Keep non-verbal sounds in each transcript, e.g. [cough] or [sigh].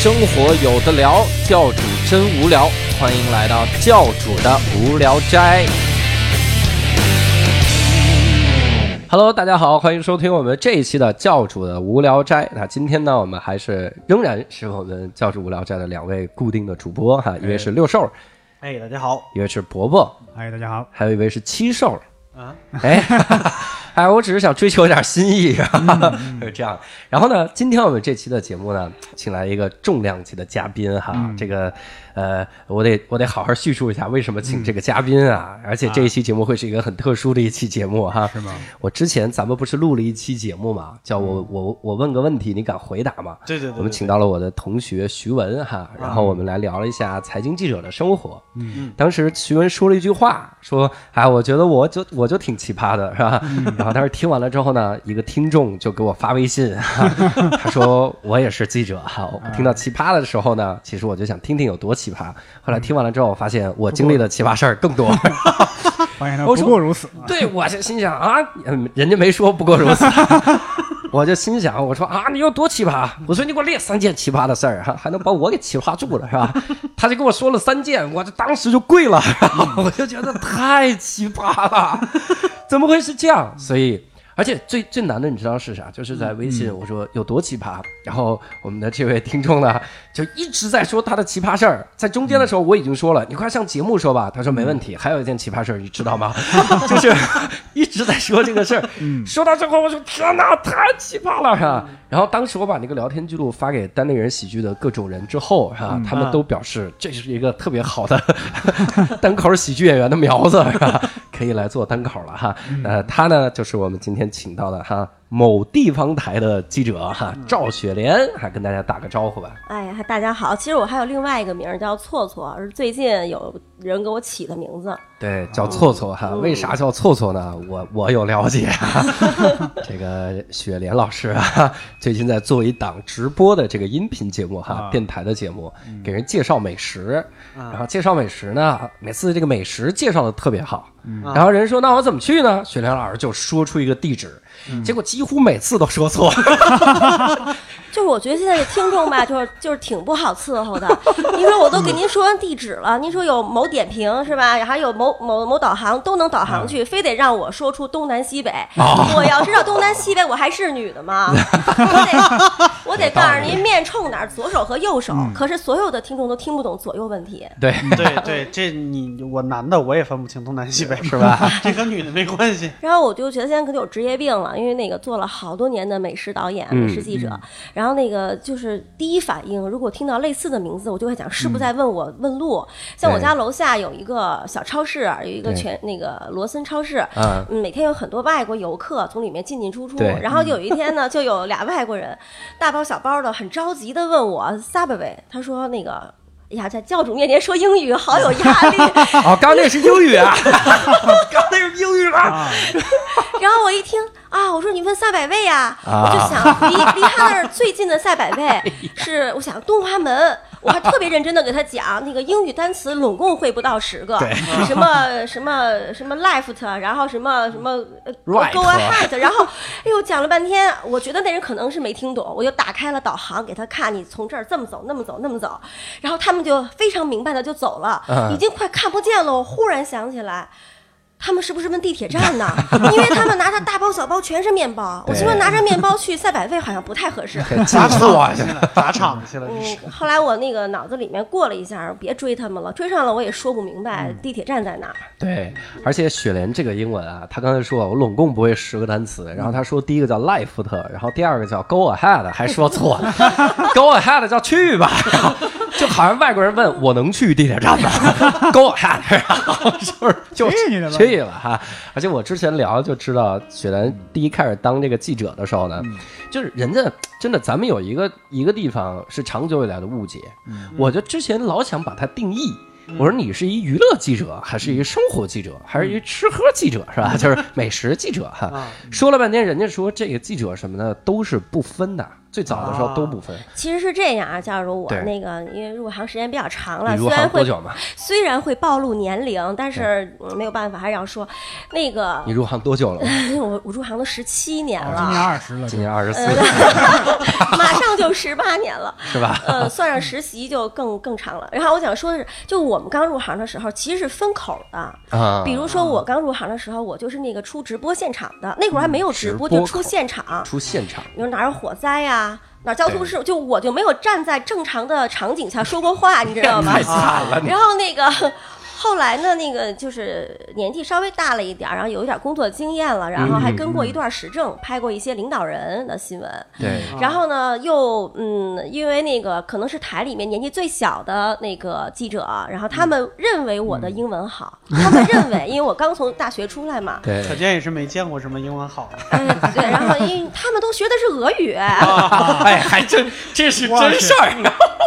生活有的聊，教主真无聊，欢迎来到教主的无聊斋。Hello，大家好，欢迎收听我们这一期的教主的无聊斋。那今天呢，我们还是仍然是我们教主无聊斋的两位固定的主播哈，一位是六兽，哎，大家好，一位是伯伯，哎，大家好，还有一位是七兽。啊，哎，[laughs] 哎，我只是想追求一点新意，[laughs] 是这样。然后呢，今天我们这期的节目呢，请来一个重量级的嘉宾哈，这个。呃，我得我得好好叙述一下为什么请这个嘉宾啊，而且这一期节目会是一个很特殊的一期节目哈。是吗？我之前咱们不是录了一期节目嘛，叫我我我问个问题，你敢回答吗？对对对。我们请到了我的同学徐文哈，然后我们来聊了一下财经记者的生活。嗯嗯。当时徐文说了一句话，说：“哎，我觉得我就我就挺奇葩的，是吧？”然后当时听完了之后呢，一个听众就给我发微信，哈 [laughs] 他说：“我也是记者哈，我听到奇葩的时候呢，其实我就想听听有多奇葩。”后来听完了之后，我发现我经历的奇葩事儿更多。[laughs] 发现他不过如此。对，我就心想啊，人家没说不过如此。[laughs] 我就心想，我说啊，你有多奇葩？我说你给我列三件奇葩的事儿，哈，还能把我给奇葩住了，是吧？他就跟我说了三件，我就当时就跪了，[laughs] 我就觉得太奇葩了，怎么会是这样？所以。而且最最难的，你知道是啥？就是在微信，我说有多奇葩，然后我们的这位听众呢，[laughs] 就一直在说他的奇葩事儿。在中间的时候，我已经说了，你快上节目说吧。他说没问题。还有一件奇葩事儿，你知道吗？[laughs] [laughs] 就是一直在说这个事儿。说到最后，我说天哪，太奇葩了，是吧？然后当时我把那个聊天记录发给单立人喜剧的各种人之后，是吧？他们都表示这是一个特别好的 [laughs] 单口喜剧演员的苗子，是吧？[laughs] 可以来做单口了哈。呃，他呢，就是我们今天。请到的哈某地方台的记者哈赵雪莲，还跟大家打个招呼吧。哎呀，大家好！其实我还有另外一个名儿叫错错，是最近有人给我起的名字。对，叫错错哈。为啥叫错错呢？我我有了解。这个雪莲老师啊，[laughs] 最近在做一档直播的这个音频节目哈，电台的节目，给人介绍美食。然后介绍美食呢，每次这个美食介绍的特别好。然后人说：“那我怎么去呢？”雪莲老师就说出一个地址，结果几乎每次都说错。[laughs] 就是我觉得现在的听众吧，[laughs] 就是就是挺不好伺候的。你说我都给您说完地址了，您说有某点评是吧？还有某某某导航都能导航去，非得让我说出东南西北。我要知道东南西北，我还是女的吗？[laughs] 我得我得告诉您面冲哪儿，左手和右手。可是所有的听众都听不懂左右问题。对对对，这你我男的我也分不清东南西北。[laughs] 是吧？这跟女的没关系。然后我就觉得现在可能有职业病了，因为那个做了好多年的美食导演、美食记者。然后那个就是第一反应，如果听到类似的名字，我就会想是不是在问我问路。像我家楼下有一个小超市，有一个全那个罗森超市，嗯，每天有很多外国游客从里面进进出出。然后有一天呢，就有俩外国人，大包小包的，很着急的问我 Subway，他说那个。哎呀，在教主面前说英语好有压力。[laughs] 哦，刚那是英语啊，[laughs] 刚那是英语啊。[laughs] 然后我一听啊，我说你问赛百味呀，我就想离离他那儿最近的赛百味是，我想东华门。我还特别认真的给他讲那个英语单词，拢共会不到十个，什么什么什么 left，然后什么什么 go ahead，[laughs] 然后哎呦讲了半天，我觉得那人可能是没听懂，我就打开了导航给他看，你从这儿这么走，那么走，那么走，然后他们就非常明白的就走了，已经快看不见了。我忽然想起来。他们是不是问地铁站呢？[laughs] 因为他们拿着大包小包全是面包，[laughs] 我说拿着面包去赛百味好像不太合适。[laughs] 砸场去了，砸场去了。嗯，后来我那个脑子里面过了一下，别追他们了，追上了我也说不明白地铁站在哪。对，而且雪莲这个英文啊，他刚才说我拢共不会十个单词，然后他说第一个叫 Life，然后第二个叫 go ahead，还说错了，go ahead 叫去吧，就好像外国人问我能去地铁站吗？[laughs] go ahead，[laughs] 就是就去。了哈，而且我之前聊就知道，雪兰第一开始当这个记者的时候呢，就是人家真的，咱们有一个一个地方是长久以来的误解，嗯我就之前老想把它定义，我说你是一娱乐记者，还是一生活记者，还是一吃喝记者，是吧？[laughs] 就是美食记者哈。说了半天，人家说这个记者什么的都是不分的，最早的时候都不分。其实是这样啊，假如我那个因为入行时间比较长了，入虽然会行多久嘛？虽然会暴露年龄，但是嗯没有办法，还是要说，那个你入行多久了？我 [laughs] 我入行都十七年了今年了，二十了，今年二十四，[laughs] 马上就十八年了。是吧？呃，算上实习就更更长了。然后我想说的是，就我们刚入行的时候，其实是分口的。啊，比如说我刚入行的时候，我就是那个出直播现场的，那会儿还没有直播，直播就出现场。出现场，比如哪儿有火灾呀、哪儿交通事故，就我就没有站在正常的场景下说过话，你知道吗 [laughs] 太？惨了，然后那个后来呢，那个就是年纪稍微大了一点儿，然后有一点工作经验了，然后还跟过一段时政，拍过一些领导人的新闻。对，然后呢，又嗯，因为那个可能是台里面年纪最小的那个记者，然后他们认为我的英文好，他们认为，因为我刚从大学出来嘛，对。可见也是没见过什么英文好的。哎，对，然后因为他们都学的是俄语，[laughs] 哎，还真这是真事儿。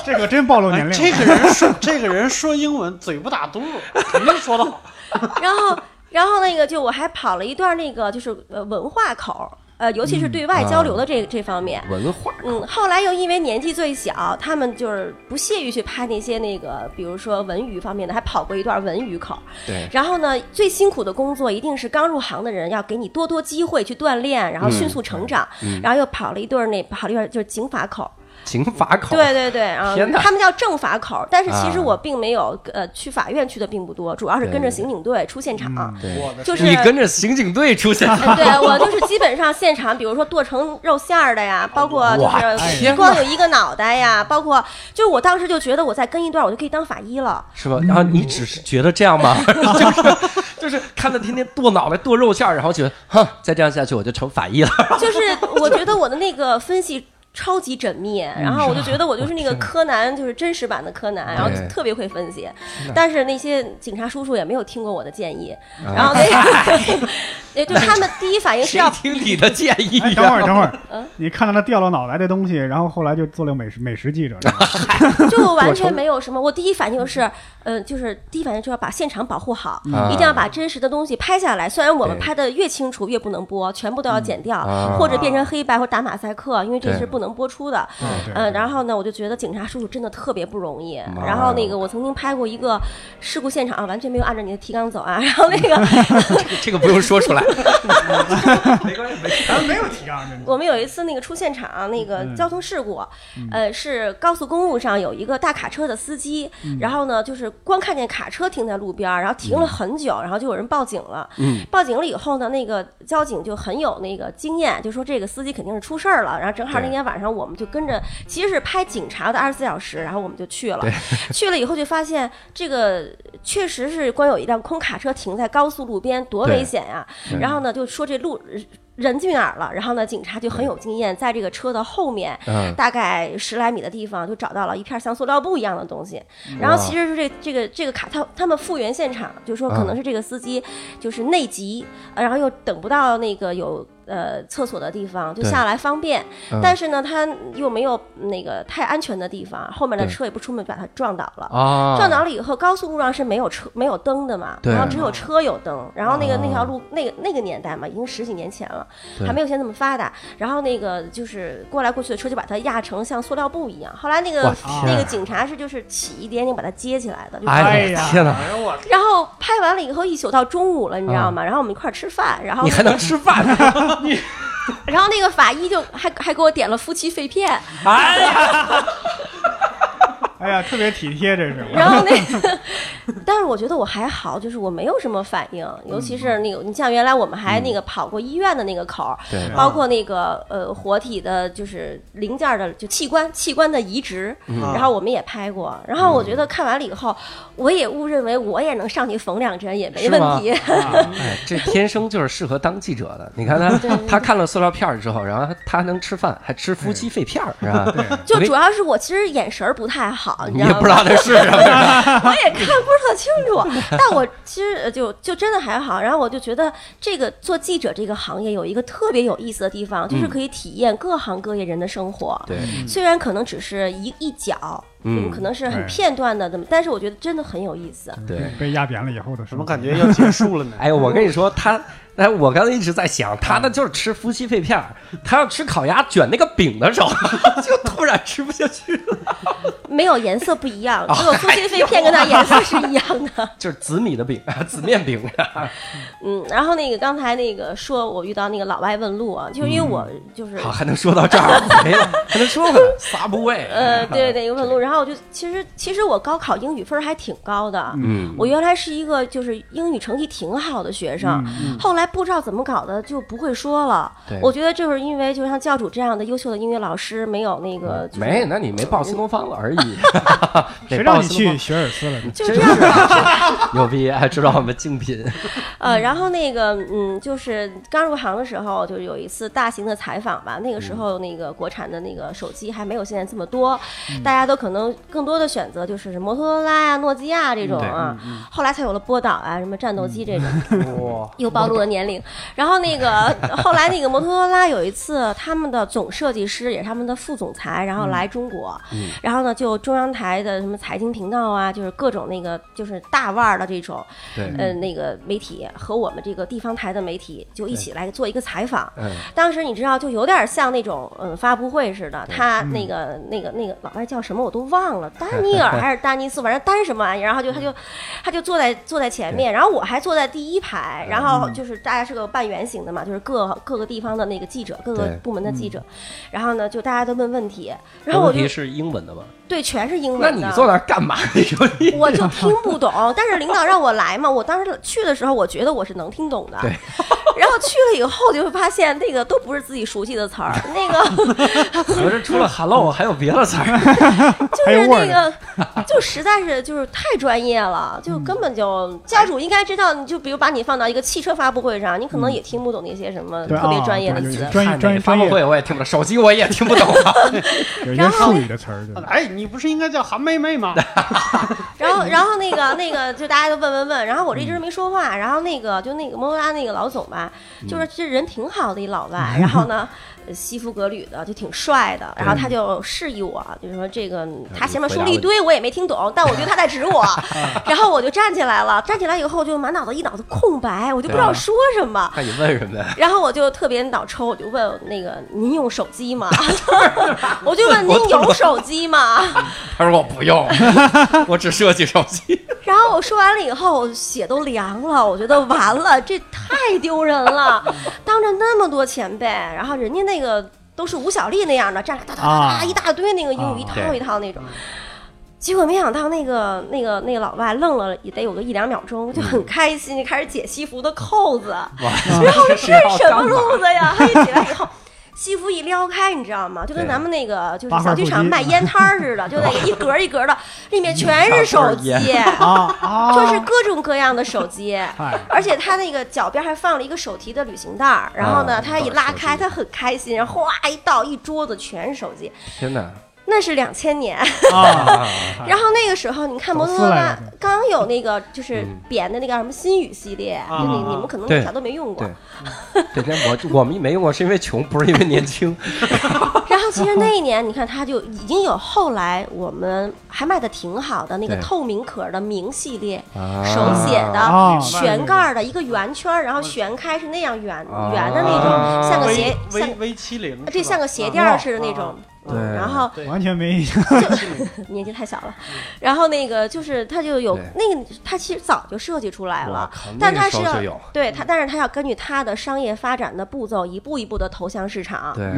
[laughs] 这个真暴露年哎，龄了。这个人说这个人说英文嘴不打嘟噜，肯定说的好。[laughs] 然后，然后那个就我还跑了一段那个就是呃文化口，呃，尤其是对外交流的这、这方面。文化嗯，后来又因为年纪最小，他们就是不屑于去拍那些那个，比如说文娱方面的，还跑过一段文娱口。对，然后呢，最辛苦的工作一定是刚入行的人，要给你多多机会去锻炼，然后迅速成长。然后又跑了一段那跑了一段就是警法口，刑法口，对对对，啊他们叫政法口，但是其实啊我并没有呃去法院去的并不多，主要是跟着刑警队出现场。对我的就是你跟着刑警队出现，[laughs] 场对我就是基本上现场，比如说剁成肉馅儿的呀，包括就是光有一个脑袋呀，包括就是我当时就觉得我再跟一段，我就可以当法医了。是吧？然后你只是觉得这样吗？[laughs] 就是就是看他天天剁脑袋、剁肉馅儿，然后觉得，哼，再这样下去我就成法医了。[laughs] 就是我觉得我的那个分析。超级缜密，然后我就觉得我就是那个柯南，就是真实版的柯南，然后特别会分析。但是那些警察叔叔也没有听过我的建议，啊。然后那个，[laughs] [laughs] 也就他们第一反应是要听你的建议哎，等会儿，等会儿。嗯，你看到他掉了脑袋的东西，然后后来就做了美食美食记者，[laughs] 就完全没有什么。我第一反应是，呃，就是第一反应就要把现场保护好，啊一定要把真实的东西拍下来。虽然我们拍的越清楚越不能播，全部都要剪掉，啊。或者变成黑白或打马赛克，因为这是不能播出的。对嗯，然后呢，我就觉得警察叔叔真的特别不容易。然后那个我曾经拍过一个事故现场，啊完全没有按照你的提纲走啊。然后那个这个不用说出来，[laughs] 咱没有提纲。我们有一次那个出现场，那个嗯交通事故，呃，是高速公路上有一个大卡车的司机，嗯然后呢，就是光看见卡车停在路边，然后停了很久，然后就有人报警了。嗯，报警了以后呢，那个交警就很有那个经验，就说这个司机肯定是出事儿了。然后正好那天晚上我们就跟着，其实是拍警察的二十四小时，然后我们就去了。去了以后就发现这个确实是光有一辆空卡车停在高速路边，多危险呀！对然后呢，就说这路人去哪儿了？然后呢，警察就很有经验，在这个车的后面，嗯大概十来米的地方就找到了一片像塑料布一样的东西。然后其实是这这个这个卡，他他们复原现场就说可能是这个司机就是内急，呃然后又等不到那个有。呃，厕所的地方就下来方便，嗯但是呢，他又没有那个太安全的地方，后面的车也不出门，把他撞倒了。啊，撞倒了以后，高速路上是没有车、没有灯的嘛，然后只有车有灯。然后那个哦那条路，那个那个年代嘛，已经十几年前了，还没有现在那么发达。然后那个就是过来过去的车就把它压成像塑料布一样。后来那个那个警察是就是起一点点把它接起来的，就哎哎呀然后拍完了以后一宿到中午了，你知道吗？然后我们一块儿吃饭，然后嗯你还能吃饭？[laughs] 你然后那个法医就还还给我点了夫妻肺片，哎呀，哎呀，特别体贴，这是。然后那个，但是我觉得我还好，就是我没有什么反应，尤其是那个，你像原来我们还那个跑过医院的那个口儿，对包括那个呃活体的，就是零件的就器官器官的移植，然后我们也拍过。然后我觉得看完了以后，我也误认为我也能上去缝两针也没问题。[laughs] 哎，这天生就是适合当记者的。你看他，他看了塑料片儿之后，然后他能吃饭，还吃夫妻肺片儿，是吧？就主要是我其实眼神儿不太好，你知道吗？你 [laughs] 也不知道那是什么。我也看不是特清楚，但我其实呃就就真的还好。然后我就觉得这个做记者这个行业有一个特别有意思的地方，就是可以体验各行各业人的生活。对，虽然可能只是一一角，嗯可能是很片段的，怎么，但是我觉得真的很有意思。对。被压扁了以后的怎生活么感觉要结束了呢？[laughs] 哎，我跟你说，他，哎，我刚才一直在想，他呢就是吃夫妻肺片儿，他要吃烤鸭卷那个饼的时候，[laughs] 就突然吃不下去了。没有颜色不一样，哦只有夫妻肺片跟它颜色是一样的。[laughs] 就是紫米的饼，[laughs] 紫面饼。嗯，然后那个刚才那个说我遇到那个老外问路啊，就是因为我就是好，还能说到这儿，没了，还能说回来，Subway。呃，对对，一个问路，然后我就其实其实我高考英语分儿还挺高的，嗯，我原来是一个就是英语成绩挺好的学生，后来不知道怎么搞的就不会说了。我觉得就是因为就像教主这样的优秀的音乐老师没有那个、就是、没，那你没报新东方了而已。[laughs] 谁得让你去学尔斯了呢？就是这样的。[laughs] 牛逼，还知道我们竞品。[laughs] 呃，然后那个嗯，就是刚入行的时候，就是有一次大型的采访吧，那个时候那个国产的那个手机还没有现在这么多，大家都可能更多的选择就是摩托罗拉呀、诺基亚这种啊，后来才有了波导啊、什么战斗机这种。哇，又暴露了年龄。然后那个 [laughs] 后来那个摩托罗拉有一次，他们的总设计师也是他们的副总裁，然后来中国，然后呢就中央台的什么财经频道啊，就是各种那个就是大腕儿的这种，对。呃那个媒体和我们这个地方台的媒体就一起来做一个采访。嗯，当时你知道，就有点像那种嗯发布会似的，他那个那个那个老外叫什么我都忘了，丹尼尔还是丹尼斯，反正丹什么玩意儿，然后就他就他就坐在坐在前面，然后我还坐在第一排，然后就是大家是个半圆形的嘛，就是各各个地方的那个记者，各个部门的记者，然后呢就大家都问问题，然后我就问题是英文的吗？对全是英文的，那你坐那儿干嘛？你说你我就听不懂，但是领导让我来嘛，我当时去的时候，我觉得我是能听懂的。对。然后去了以后，就会发现那个都不是自己熟悉的词儿，[laughs] 那个合着除了 hello 还有别的词儿？[laughs] 就是还有味那个，就实在是就是太专业了，就根本就家主应该知道，你就比如把你放到一个汽车发布会上，你可能也听不懂那些什么对特别啊专业的词。专业专业发布会我也听不懂，手机我也听不懂啊。[laughs] 有些然后术语的词儿，[laughs] 哎，你不是应该叫韩妹妹吗？[laughs] 然后，然后那个那个，就大家都问问问，然后我这一直没说话，然后那个就那个摩托拉那个老总吧，就是这人挺好的一老外，然后呢，呃西服革履的，就挺帅的，然后他就示意我，就是说这个他前面说了一堆，我也没听懂，但我觉得他在指我，[laughs] 然后我就站起来了，站起来以后就满脑子一脑子空白，我就不知道说什么。那你问什么呀？然后我就特别脑抽，我就问那个您用手机吗？[laughs] 我就问您有手机吗？[laughs] 他说我不用，我只设计手机。然后我说完了以后，血都凉了，我觉得完了，这太丢人了，当着那么多前辈，然后人家那个都是吴小莉那样的，站着哒哒哒啊哒一大堆那个英语一套一套那种。结果没想到那个那个那个老外愣了也得有个一两秒钟，就很开心，就开始解西服的扣子。然后这是什么路子呀？[laughs] 他一起来以后，西服一撩开，你知道吗？就跟咱们那个就是小剧场卖烟摊儿似的，就那个 [laughs] 一格一格的，里面全是手机。[laughs] 就是各种各样的手机，而且他那个脚边还放了一个手提的旅行袋儿，然后呢，啊他一拉开，他很开心，然后哗一倒一桌子全是手机，天哪！那是两千年。[laughs] 啊，[laughs] 然后那个时候，你看摩托罗拉刚有那个就是嗯扁的那个什么新宇系列，就你啊你们可能对小都没用过对。[laughs] 对，我我们没用过，是因为穷，不是因为年轻。然后其实那一年，你看它就已经有后来我们还卖的挺好的那个透明壳的明系列，啊手写啊的旋盖的一个圆圈，然后旋开是那样圆啊圆的那种，像个鞋像 V 七零，对，像个鞋垫似的那种。对嗯，然后完全没印象。[laughs] 年纪太小了，然后那个就是他就有那个，他其实早就设计出来了，但那个它是要对他，但是他要根据他的商业发展的步骤，一步一步的投向市场。对，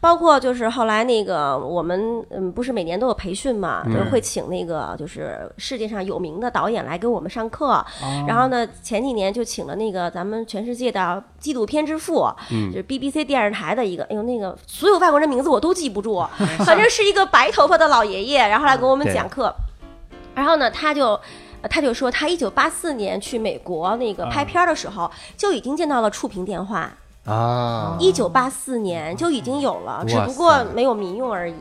包括就是后来那个我们嗯，不是每年都有培训嘛，嗯。就是会请那个就是世界上有名的导演来给我们上课。啊然后呢，前几年就请了那个咱们全世界的纪录片之父，嗯。就是 BBC 电视台的一个，哎呦那个所有外国人名字我都记不住，反正是一个白头发的老爷爷，然后来给我们讲课。然后呢，他就。呃他就说，他一九八四年去美国那个拍片儿的时候，就已经见到了触屏电话。啊，一九八四年就已经有了，只不过没有民用而已。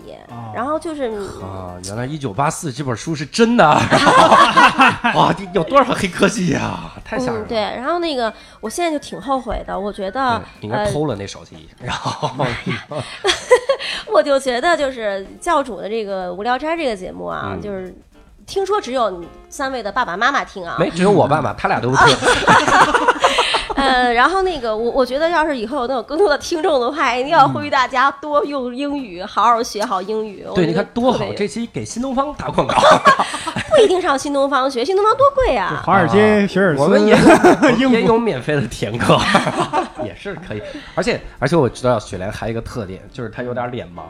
然后就是啊，原来一九八四这本书是真的，[laughs] 哇，有多少黑科技呀？太吓人。对，然后那个我现在就挺后悔的，我觉得对，应该呃，偷了那手机，然后 [laughs] [laughs] 我就觉得就是教主的这个无聊斋这个节目啊，嗯就是听说只有你三位的爸爸妈妈听啊，没，只有我爸爸，他俩都不听。[laughs] 呃，然后那个我我觉得要是以后能有更多的听众的话，一定要呼吁大家多用英语，好好学好英语。我对，觉得你看多好特，别这期给新东方打广告，[laughs] 不一定上新东方学，[laughs] 新东方多贵啊！华尔街学尔斯，我们也有 [laughs] 也有免费的填课，[laughs] 也是可以。而且而且我知道雪莲还有一个特点，就是她有点脸盲。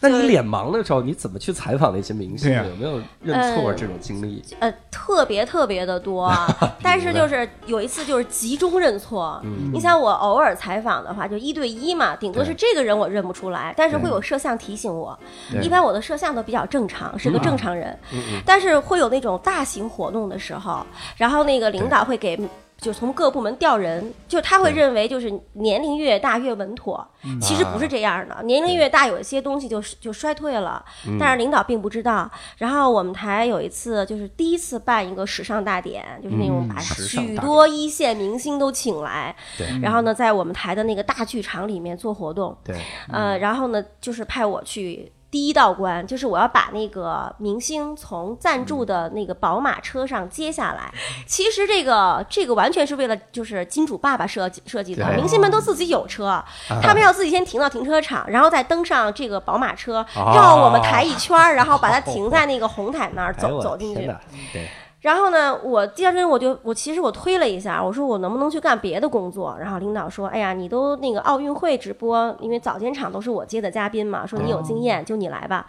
那你脸盲的时候，你怎么去采访那些明星？啊有没有认错这种经历？呃，特别特别的多啊，但是就是有一次就是集中认错。嗯你想我偶尔采访的话，就一对一嘛，顶多是这个人我认不出来，但是会有摄像提醒我。一般我的摄像都比较正常，是个正常人，嗯嗯但是会有那种大型活动的时候，然后那个领导会给。就从各部门调人，就他会认为就是年龄越大越稳妥，其实不是这样的。年龄越大，有一些东西就就衰退了，但是领导并不知道。然后我们台有一次就是第一次办一个时尚大典，就是那种把许多一线明星都请来，对。然后呢，在我们台的那个大剧场里面做活动。对，呃，然后呢，就是派我去第一道关，就是我要把那个明星从赞助的那个宝马车上接下来。其实这个这个完全是为了就是金主爸爸设计设计的，明星们都自己有车，他们要自己先停到停车场，然后再登上这个宝马车，哦绕我们台一圈，然后把它停在那个红毯那儿走走进去。对，然后呢，我第二天我就我其实我推了一下，我说我能不能去干别的工作？然后领导说，哎呀，你都那个奥运会直播，因为早间场都是我接的嘉宾嘛，说你有经验，就你来吧。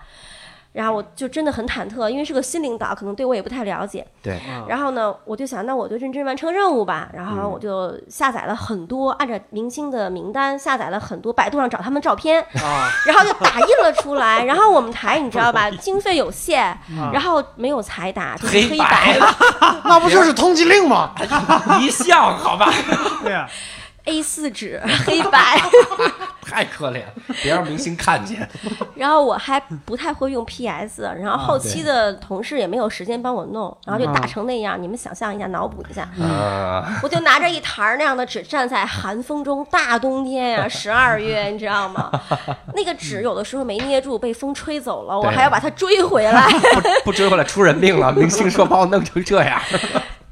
然后我就真的很忐忑，因为是个新领导，可能对我也不太了解。对，然后呢，我就想，那我就认真完成任务吧。然后我就下载了很多，按照明星的名单下载了很多，百度上找他们照片，啊，然后就打印了出来。然后我们台你知道吧，[laughs] 经费有限，然后没有彩打，就是黑黑白的 [laughs] 那不就是通缉令吗？[laughs] 一项好吧，对呀，A 4纸 [laughs] 黑白。[laughs] 太可怜了，别让明星看见。[laughs] 然后我还不太会用 PS，然后后期的同事也没有时间帮我弄，然后就打成那样。你们想象一下，脑补一下，啊，我就拿着一沓那样的纸，站在寒风中，大冬天呀、十二月，你知道吗？那个纸有的时候没捏住，被风吹走了，我还要把它追回来。不不追回来出人命了。明星说把我弄成这样，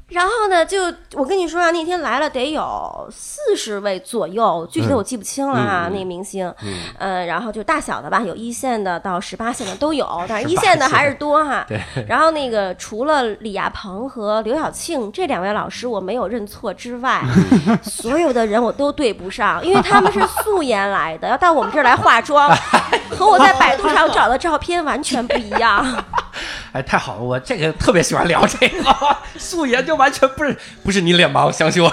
然后呢，就我跟你说啊，那天来了得有四十位左右，具体的我记不清了哈、那个明星，嗯。呃，然后就大小的吧，有一线的到十八线的都有，[laughs] 但是一线的还是多哈。对，然后那个除了李亚鹏和刘晓庆这两位老师我没有认错之外，所有的人我都对不上，因为他们是素颜来的，要到我们这儿来化妆，[laughs] 和我在百度上找的照片完全不一样。哎，太好了，我这个特别喜欢聊这个，[laughs] 素颜就完全不是不是你脸盲，相信我。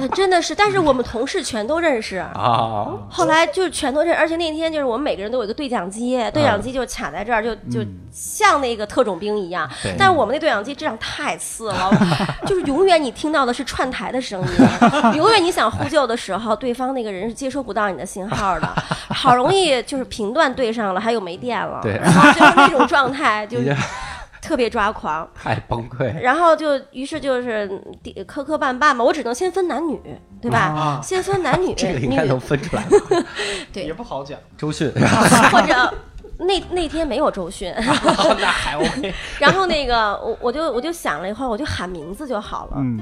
但真的是，但是我们同事全都认识。啊。后来就全都认，而且那天就是我们每个人都有一个对讲机，对讲机就卡在这儿，就就像那个特种兵一样对。但是我们那对讲机质量太次了，[laughs] 就是永远你听到的是串台的声音，永远你想呼救的时候，对方那个人是接收不到你的信号的。好容易就是频段对上了，还有没电了，对然后就是那种状态，就 [laughs] 特别抓狂。太崩溃，然后就于是就是磕磕绊绊嘛，我只能先分男女，对吧？啊先分男女，[laughs] 这个应该能分出来。[laughs] 对也不好讲。周迅，[laughs] 或者那那天没有周迅，[laughs] 那还 [laughs] OK。然后那个我我就我就想了以后，我就喊名字就好了，嗯，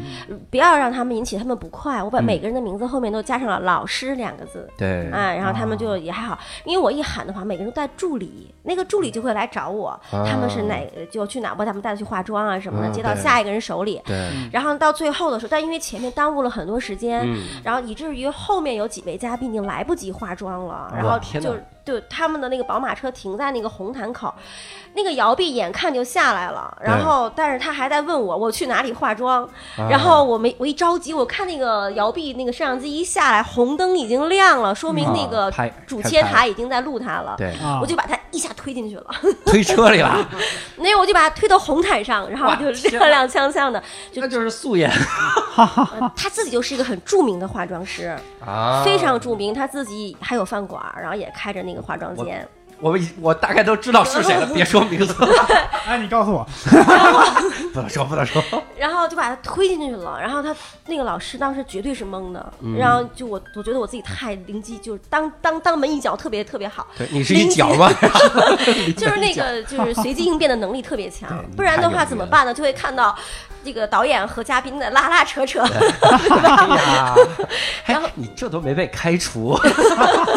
不要让他们引起他们不快。我把嗯每个人的名字后面都加上了“老师”两个字。对，啊，然后他们就也还好，因为我一喊的话，每个人都带助理，那个助理就会来找我，他们是哪就去哪，把他们带去化妆啊什么的，嗯接到下一个人手里。对，然后到最后的时候，但因为前面耽误了很多时间，嗯然后以至于后面有几位嘉宾已经来不及化妆了，然后就就他们的那个宝马车停在那个红毯口，那个摇臂眼看就下来了，然后但是他还在问我我去哪里化妆，啊？然后我没我一着急，我看那个摇臂那个摄像机一下来，红灯已经亮了，说明那个主切台已经在录他了。我就把他一下推进去了，[laughs] 推车里了，[laughs] 那我就把他推到红毯上，然后就踉踉跄跄的，就那就是素颜。[laughs] 呃他自己就是一个很著名的化妆师，啊，非常著名，他自己还有饭馆，然后也开着那个化妆间。我们我大概都知道是谁了，[laughs] 别说名字，[laughs] 哎，你告诉我，不能说，不能说。[laughs] 然后就把他推进去了，然后他那个老师当时绝对是懵的，嗯然后就我我觉得我自己太灵机，就是当当当门一脚特别特别好，对你是一脚吗？就是那个就是随机应变的能力特别强不然的话怎么办呢？就会看到这个导演和嘉宾的拉拉扯扯，哎呀，然后哎你这都没被开除，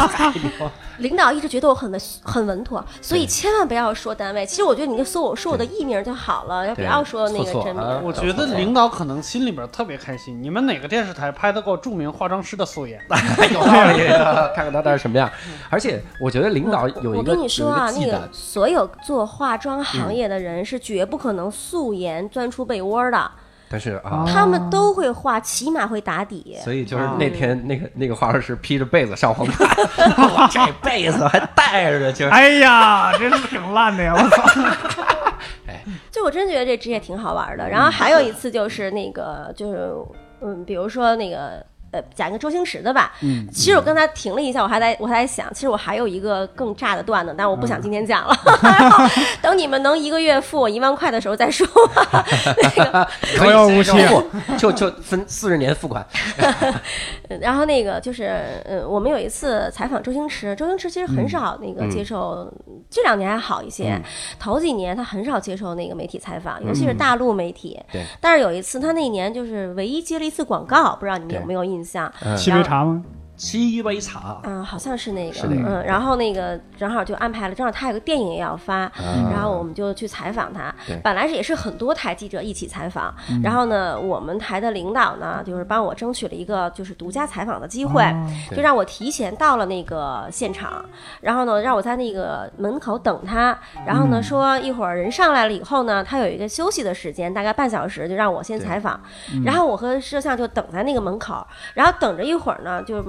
[laughs] 领导一直觉得我很稳很稳妥，所以千万不要说单位。其实我觉得你就搜我说我的艺名就好了，要不要说那个真名。啊我觉得领导可能心里边特别开心。你们哪个电视台拍得过著名化妆师的素颜？[laughs] 有道理，看看他那是什么样。而且我觉得领导有一个我跟你说啊，那个有一个忌惮，所有做化妆行业的人是绝不可能素颜钻出被窝的，但是啊。他们都会画，起码会打底。所以就是那天那个那个化妆师披着被子上红毯，[laughs] 我这被子还带着，就是哎呀，真是挺烂的呀！我操，哎就我真觉得这职业挺好玩的。然后还有一次就是那个就是嗯，比如说那个。呃，讲一个周星驰的吧。嗯，其实我刚才停了一下，我还在我还在想，其实我还有一个更炸的段子，但我不想今天讲了，[laughs] 然后等你们能一个月付我一万块的时候再说。[laughs] 那个，[laughs] 可以遥遥无期啊付，就就分四十年付款。然后那个就是，呃，我们有一次采访周星驰，周星驰其实很少那个嗯接受，这两年还好一些，头几年他很少接受那个媒体采访，尤其是大陆媒体。对但是有一次，他那一年就是唯一接了一次广告，不知道你们有没有印象？嗯七杯茶吗？七杯茶，嗯，好像是那个，是那个。嗯，然后那个正好就安排了，正好他有个电影也要发，嗯。然后我们就去采访他。本来是也是很多台记者一起采访，然后呢，我们台的领导呢，就是帮我争取了一个就是独家采访的机会，哦就让我提前到了那个现场，然后呢，让我在那个门口等他，然后呢说一会儿人上来了以后呢，他有一个休息的时间，大概半小时，就让我先采访，然后我和摄像就等在那个门口，然后等着一会儿呢，就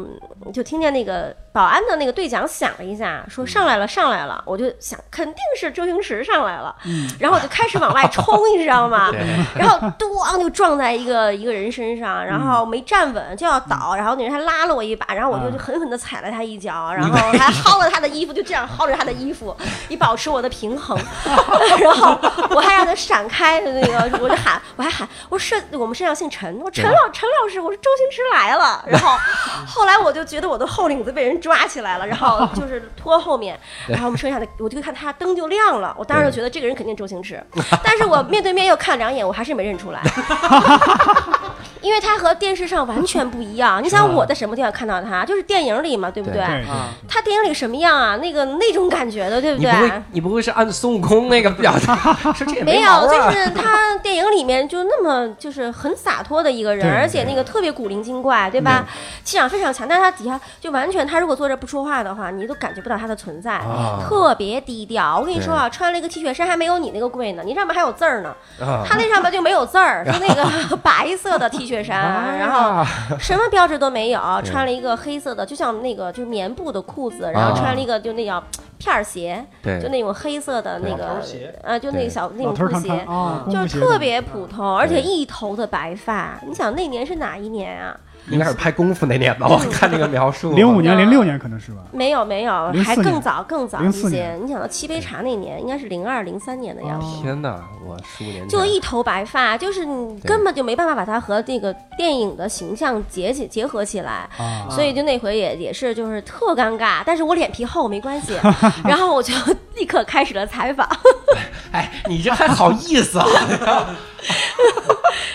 就听见那个保安的那个对讲响了一下，说上来了上来了，我就想肯定是周星驰上来了，然后我就开始往外冲，你知道吗？[laughs] 然后咣就撞在一个一个人身上，然后没站稳就要倒，然后那人还拉了我一把，然后我就狠狠地踩了他一脚，然后还 [laughs] 薅了他的衣服，就这样薅着他的衣服，以保持我的平衡。[laughs] 然后我还让他闪开，那个我就喊，我还喊，我说摄我们摄像姓陈，我陈老陈老师，我说周星驰来了。然后后来我就觉得我的后领子被人抓起来了，然后 [laughs] 就是拖后面，然后我们剩下的我就看他灯就亮了，[laughs] 我当时就觉得这个人肯定周星驰，但是我面对面又看两眼，我还是没认出来。[laughs] 因为他和电视上完全不一样。你想我在什么地方看到他？就是电影里嘛，对不对？他电影里什么样啊？那个那种感觉的，对不对？你不会你不会是按孙悟空那个表达？[laughs] 说这也没有，就是他电影里面就那么就是很洒脱的一个人，而且那个特别古灵精怪，对吧？气场非常强，但是他底下就完全，他如果坐这不说话的话，你都感觉不到他的存在，啊特别低调。我跟你说啊，穿了一个 T 恤衫还没有你那个贵呢，你上面还有字儿呢，啊他那上面就没有字儿，是那个 [laughs] 白色的 T 恤衫，然后啊什么标志都没有，穿了一个黑色的，就像那个就是棉布的裤子，然后穿了一个就那叫片儿鞋，对就那种黑色的那个头鞋呃，就那个小那种布鞋，啊，就是特别普通，而且一头的白发。你想那年是哪一年啊？应该是拍功夫那年吧？我看那个描述，零五年、零六年可能是吧？没有没有，还更早更早一些。你想到七杯茶那年，应该是零二零三年的样子。天哪，我十五年就一头白发，就是你根本就没办法把它和这个电影的形象结起结合起来，啊，所以就那回也也是就是特尴尬，但是我脸皮厚没关系，[laughs] 然后我就立刻开始了采访，[laughs] 哎，你这还好意思啊？[laughs]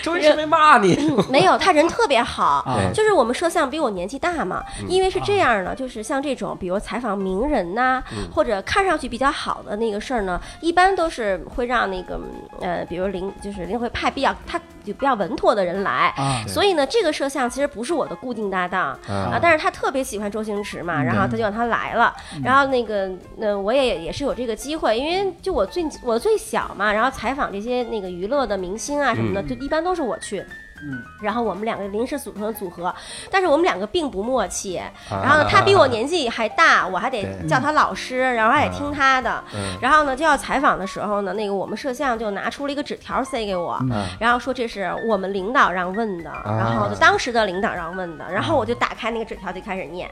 周星驰没骂你，没有他人特别好，对就是我们摄像比我年纪大嘛，因为是这样的，就是像这种比如采访名人呐、或者看上去比较好的那个事儿呢，一般都是会让那个呃，比如林就是林慧派比较他就比较稳妥的人来。啊，所以呢，这个摄像其实不是我的固定搭档啊啊，但是他特别喜欢周星驰嘛，嗯然后他就让他来了，然后那个，那，我也也是有这个机会，因为就我最我最小嘛，然后采访这些那个娱乐的明星啊什么的，就一般都是我去。嗯，然后我们两个临时组成的组合，但是我们两个并不默契。啊然后呢，他比我年纪还大，我还得叫他老师，然后还得听他的。嗯然后呢，就要采访的时候呢，那个我们摄像就拿出了一个纸条塞给我，嗯然后说这是我们领导让问的，然后就当时的领导让问的，然后我就打开那个纸条就开始念，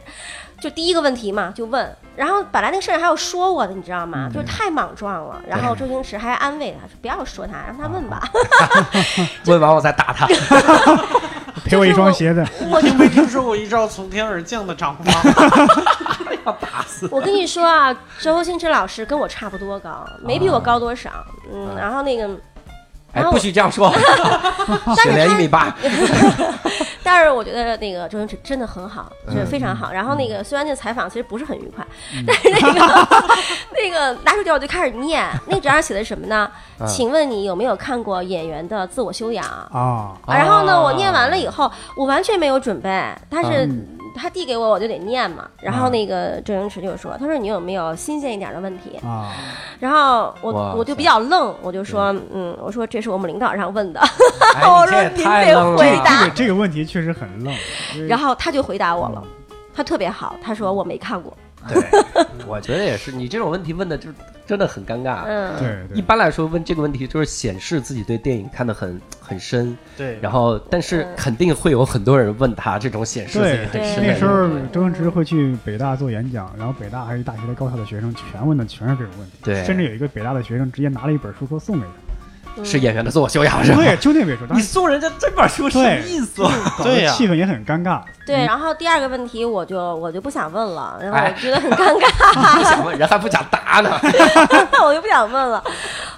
就第一个问题嘛，就问然后本来那个摄影还要说我的，你知道嗯吗？就是太莽撞了。然后周星驰还安慰他说：“不要说他，让他问吧。[laughs] [laughs] 问完我再打他。[laughs] 赔我一双鞋子，[laughs] 我听没听说过一招从天而降的掌吗？[laughs] 我跟你说啊，周星驰老师跟我差不多高，没比我高多少。嗯，然后那个，哎，不许这样说。雪莲一米八，但是我觉得那个周星驰真的很好，是嗯非常好。然后那个虽然那个采访其实不是很愉快，但是那个 [laughs] 那个拿出条我就开始念，那纸上写的什么呢？嗯。请问你有没有看过演员的自我修养？啊，啊然后呢，哦我念完了以后，我完全没有准备，但是嗯他递给我，我就得念嘛。然后嗯那个周星驰就说：“他说你有没有新鲜一点的问题啊，？”然后我我就比较愣，我就说：“嗯，我说这是我们领导让问的。哎，[laughs] 我说您得。回答这个这个问题确实很愣。”然后他就回答我了，嗯他特别好，他说我没看过。对，[laughs] 我觉得也是，你这种问题问的就真的很尴尬。嗯，对对，一般来说问这个问题就是显示自己对电影看得很很深，对，然后但是嗯肯定会有很多人问他这种显示自己对。很深对。那时。候周星驰会去北大做演讲，然后北大还是一大学的高校的学生全问的全是这种问题，对。甚至有一个北大的学生直接拿了一本书说送给他，嗯是演员的自我修养是吧？对，就那本书，你送人家这本书什么意思？对呀气氛也很尴尬。对。然后第二个问题我就我就不想问了，然后哎我觉得很尴尬。不想问人还不想答呢。[laughs] 我就不想问了。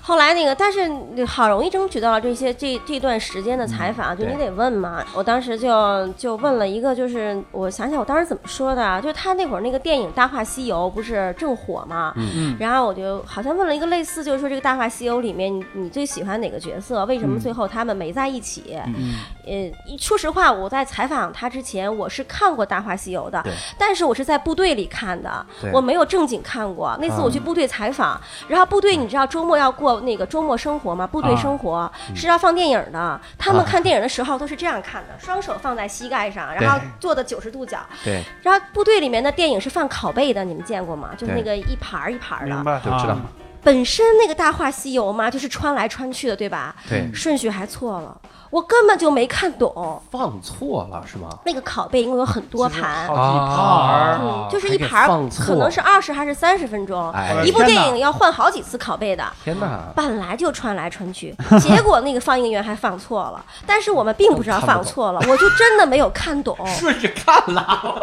后来那个，但是好容易争取到了这些这这段时间的采访，就你得问嘛。我当时就就问了一个，就是我想想我当时怎么说的啊，就是他那会儿那个电影《大话西游》不是正火嘛，嗯然后我就好像问了一个类似，就是说这个《大话西游》里面你你最喜欢哪个角色？为什么最后他们没在一起？嗯，呃，说实话，我在采访他之前，我是看过《大话西游》的对，但是我是在部队里看的，我没有正经看过。那次我去部队采访，然后部队你知道周末要过那个周末生活吗？部队生活是要放电影的，他们看电影的时候都是这样看的，双手放在膝盖上，然后坐的九十度角。对，然后部队里面的电影是放拷贝的，你们见过吗？就是那个一盘儿一盘儿的。明白。就知道啊。本身那个《大话西游》嘛，就是穿来穿去的，对吧？对，顺序还错了，我根本就没看懂。放错了是吗？那个拷贝因为有很多盘，好几盘就是一盘儿可能是二十还是三十分钟，哎一部电影要换好几次拷贝的。天哪！本来就穿来穿去，结果那个放映员还放错了，[laughs] 但是我们并不知道放错了，我就真的没有看懂。[laughs] 顺着看了，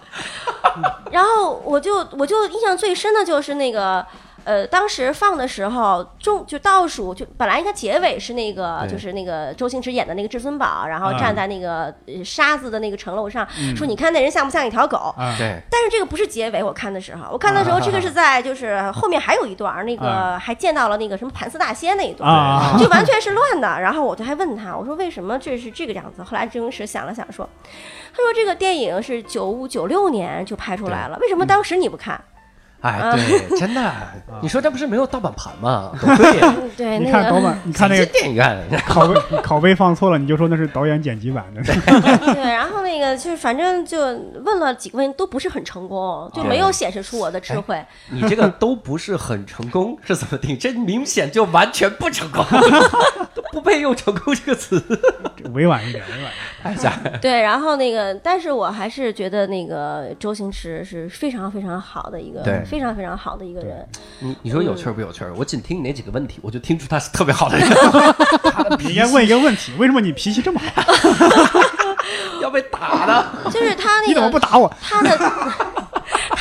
[laughs] 然后我就我就印象最深的就是那个。呃，当时放的时候，中就倒数，就本来应该结尾是那个，就是那个周星驰演的那个至尊宝，然后嗯站在那个呃沙子的那个城楼上，说你看那人像不像一条狗？但是这个不是结尾，我看的时候，我看的时候，这个是在就是后面还有一段儿，那个啊还见到了那个什么盘丝大仙那一段就 [laughs] 完全是乱的。然后我就还问他，我说为什么这是这个样子？后来周星驰想了想说，他说这个电影是九五九六年就拍出来了，为什么当时你不看？哎，对，真的，[laughs] 你说这不是没有盗版盘吗？[laughs] 对，你那个看导版，你看那这个电影院，[laughs] 拷贝拷贝放错了，你就说那是导演剪辑版的。对，然后那个就是反正就问了几个问题都不是很成功，就没有显示出我的智慧。你这个都不是很成功，是怎么定？这明显就完全不成功，都不配用成功这个词。委婉一点，委婉一点。哎呀，对，然后那个，但是我还是觉得那个周星驰是非常非常好的一个对，非常非常好的一个人。你你说有趣儿不有趣儿？我仅听你那几个问题，我就听出他是特别好的人。[laughs] 他的你应该问一个问题：为什么你脾气这么好？[laughs] 要被打的。就是他那个你怎么不打我？他的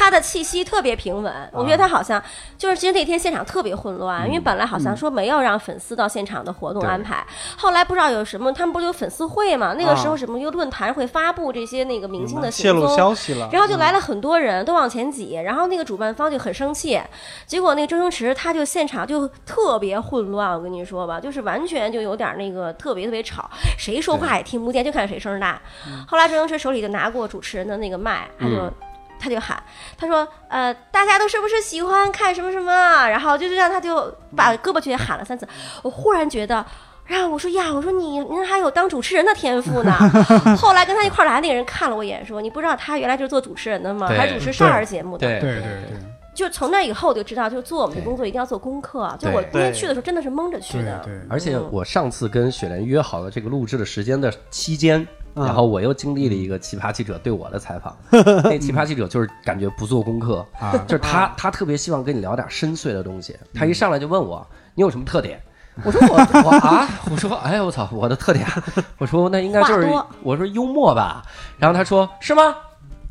他的气息特别平稳，我觉得他好像就是其实那天现场特别混乱，因为本来好像说没有让粉丝到现场的活动安排，后来不知道有什么，他们不是有粉丝会嘛？那个时候什么一个论坛会发布这些那个明星的泄露。消息了，然后就来了很多人，都往前挤，然后那个主办方就很生气，结果那个周星驰他就现场就特别混乱，我跟你说吧，就是完全就有点那个特别特别吵，谁说话也听不见，就看谁声大。后来周星驰手里就拿过主持人的那个麦，他就。嗯他就喊，他说：“呃，大家都是不是喜欢看什么什么？”然后就这样，他就把胳膊去喊了三次。我忽然觉得，然后我说呀，我说你您还有当主持人的天赋呢。[laughs] 后来跟他一块儿来那个人看了我一眼，说：“你不知道他原来就是做主持人的吗？对还主持少儿节目的。”对对对对就从那以后我就知道，就是做我们的工作一定要做功课。就我今天去的时候真的是蒙着去的。对对，而且我上次跟雪莲约好了这个录制的时间的期间，嗯然后我又经历了一个奇葩记者对我的采访，[laughs] 那奇葩记者就是感觉不做功课，啊，就是他他特别希望跟你聊点深邃的东西，他一上来就问我你有什么特点。[laughs] 我说我我啊，我说哎我操，我的特点。啊，我说那应该就是我说幽默吧，然后他说是吗？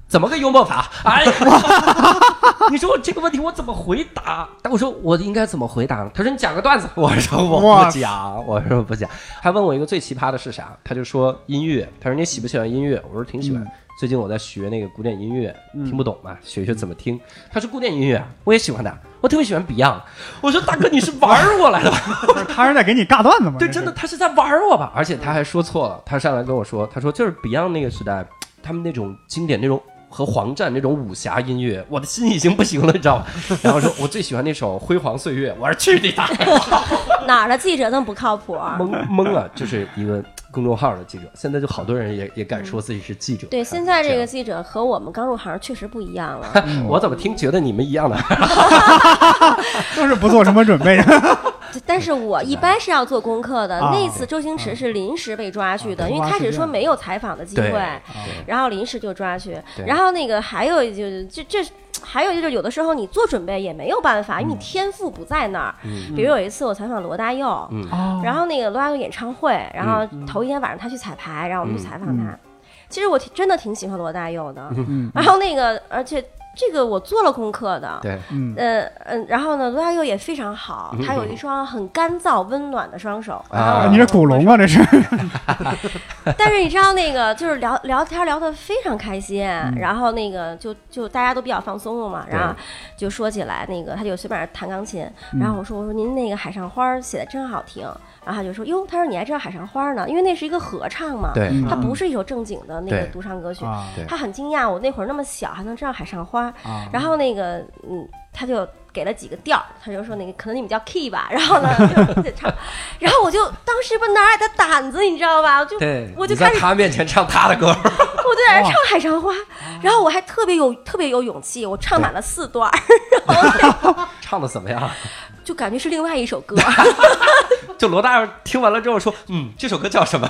怎么个幽默法？[laughs] 哎呀，[laughs] 你说我这个问题我怎么回答？但我说我应该怎么回答呢？他说你讲个段子。[laughs] 我说我不讲，我说不讲。还问我一个最奇葩的是啥？他就说音乐。他说你喜不喜欢音乐？我说挺喜欢。最近我在学那个古典音乐，听不懂嘛，学学怎么听。他说古典音乐我也喜欢的，我特别喜欢 Beyond。我说大哥你是玩我来的吧？他是在给你尬段子吗？对，真的，他是在玩我吧？而且他还说错了，他上来跟我说，他说就是 Beyond 那个时代，他们那种经典那种。和黄战那种武侠音乐，我的心已经不行了，你知道吗？[laughs] 然后说，我最喜欢那首《辉煌岁月》，我说去你大爷！[laughs] 哪儿的记者那么不靠谱啊？懵懵了，就是一个公众号的记者，现在就好多人也也敢说自己是记者。对，现在这个记者和我们刚入行确实不一样了。我怎么听觉得你们一样的？[laughs] [laughs] 都是不做什么准备。[laughs] 但是我一般是要做功课的。啊那次周星驰是临时被抓去的，啊因为开始说没有采访的机会，然后临时就抓去。然后那个还有就是这这。还有就是，有的时候你做准备也没有办法，因为你天赋不在那儿。比如有一次我采访罗大佑，哦然后那个罗大佑演唱会，然后嗯头一天晚上他去彩排，然后我们去采访他。其实我挺真的挺喜欢罗大佑的，嗯。然后那个而且这个我做了功课的，对，嗯。呃嗯，然后呢，罗大佑也非常好，他有一双很干燥温暖的双手。啊。你是古龙啊，这是。[laughs] 但是你知道那个就是聊聊天聊得非常开心，然后那个就就大家都比较放松了嘛，然后就说起来那个他就随便弹钢琴，然后我说我说您那个海上花写的真好听，然后他就说哟，他说你还知道海上花呢，因为那是一个合唱嘛，对。它不是一首正经的那个独唱歌曲，他很惊讶，我那会儿那么小还能知道海上花，啊，然后那个嗯，他就给了几个调儿，他就说那个可能你们叫 key 吧，[laughs] 然后呢就就唱，然后我就当时不哪来的胆子，你知道吧？我就对，我就在他面前唱他的歌，[laughs] 我就在那唱海上花，然后我还特别有特别有勇气，我唱满了四段儿，[laughs] 唱的怎么样？就感觉是另外一首歌。就罗大佑听完了之后说，嗯，这首歌叫什么？